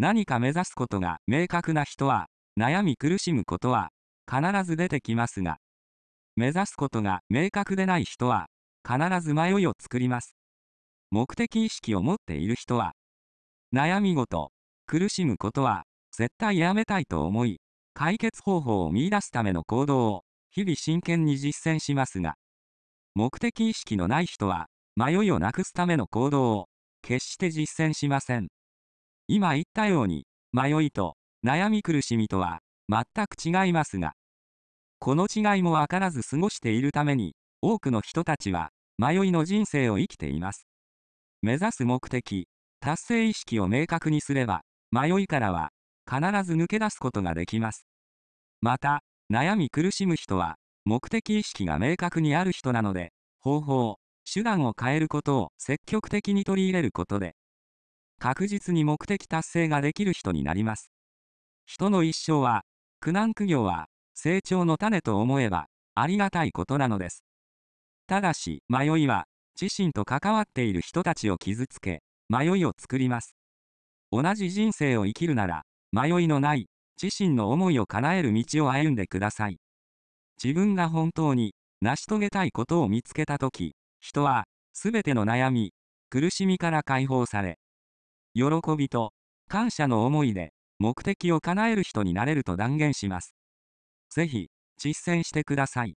何か目指すことが明確な人は、悩み苦しむことは必ず出てきますが、目指すことが明確でない人は、必ず迷いを作ります。目的意識を持っている人は、悩み事、苦しむことは、絶対やめたいと思い、解決方法を見出すための行動を、日々真剣に実践しますが、目的意識のない人は、迷いをなくすための行動を、決して実践しません。今言ったように、迷いと悩み苦しみとは全く違いますが、この違いもわからず過ごしているために、多くの人たちは迷いの人生を生きています。目指す目的、達成意識を明確にすれば、迷いからは必ず抜け出すことができます。また、悩み苦しむ人は、目的意識が明確にある人なので、方法、手段を変えることを積極的に取り入れることで、確実に目的達成ができる人になります。人の一生は、苦難苦行は、成長の種と思えば、ありがたいことなのです。ただし、迷いは、自身と関わっている人たちを傷つけ、迷いを作ります。同じ人生を生きるなら、迷いのない、自身の思いを叶える道を歩んでください。自分が本当に、成し遂げたいことを見つけたとき、人は、すべての悩み、苦しみから解放され、喜びと感謝の思いで目的を叶える人になれると断言します。ぜひ実践してください。